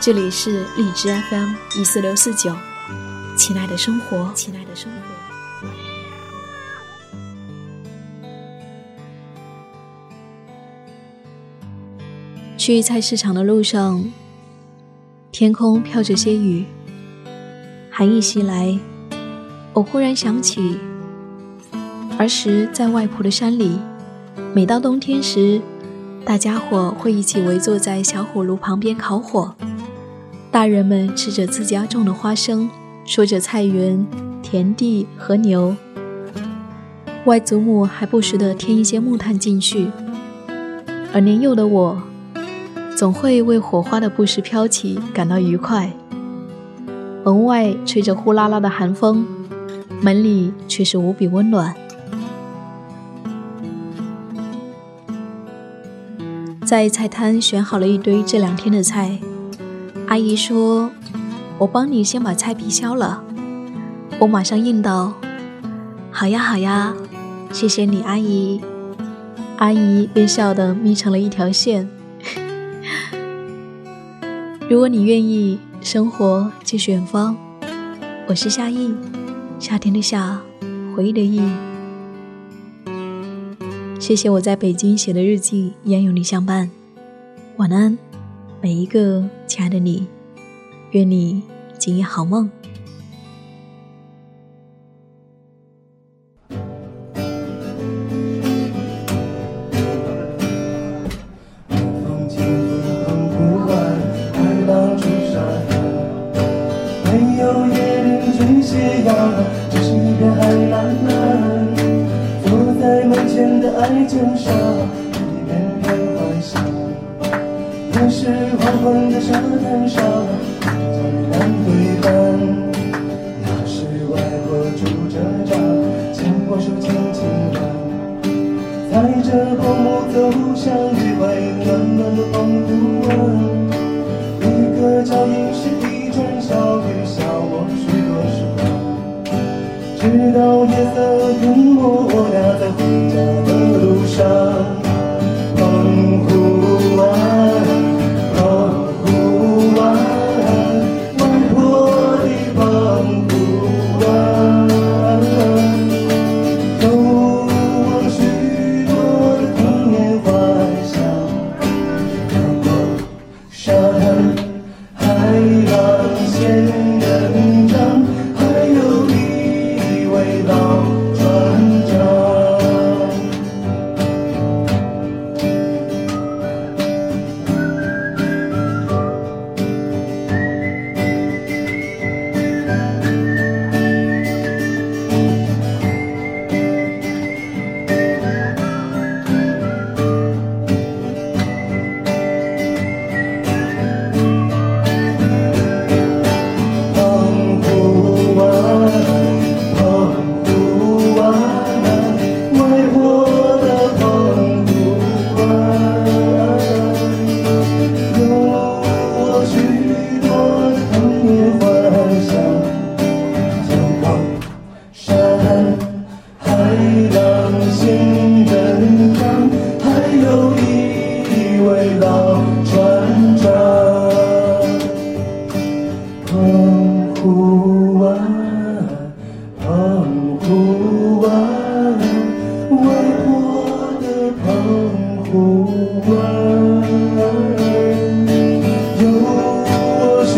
这里是荔枝 FM 一四六四九，亲爱的生活，亲爱的生活。去菜市场的路上，天空飘着些雨，寒意袭来，我忽然想起儿时在外婆的山里，每到冬天时。大家伙会一起围坐在小火炉旁边烤火，大人们吃着自家种的花生，说着菜园、田地和牛。外祖母还不时地添一些木炭进去，而年幼的我，总会为火花的不时飘起感到愉快。门外吹着呼啦啦的寒风，门里却是无比温暖。在菜摊选好了一堆这两天的菜，阿姨说：“我帮你先把菜皮削了。”我马上应道：“好呀，好呀，谢谢你，阿姨。”阿姨便笑得眯成了一条线。如果你愿意，生活就是远方。我是夏意，夏天的夏，回忆的忆。谢谢我在北京写的日记，依然有你相伴。晚安，每一个亲爱的你，愿你今夜好梦。没有夜是黄昏的沙滩上，在蓝对半。那是外婆拄着杖，牵我手轻轻弹。踩着薄暮走向余晖暖暖的澎湖湾，一个脚印是一串小雨，笑我许多时光。直到夜色吞没我俩在回家湾，有我许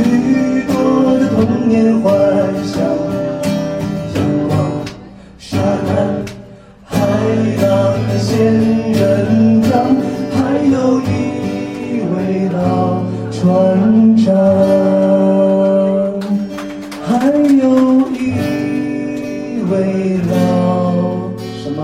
多的童年幻想，沙滩、海浪、仙人掌，还有一位老船长，还有一位老什么？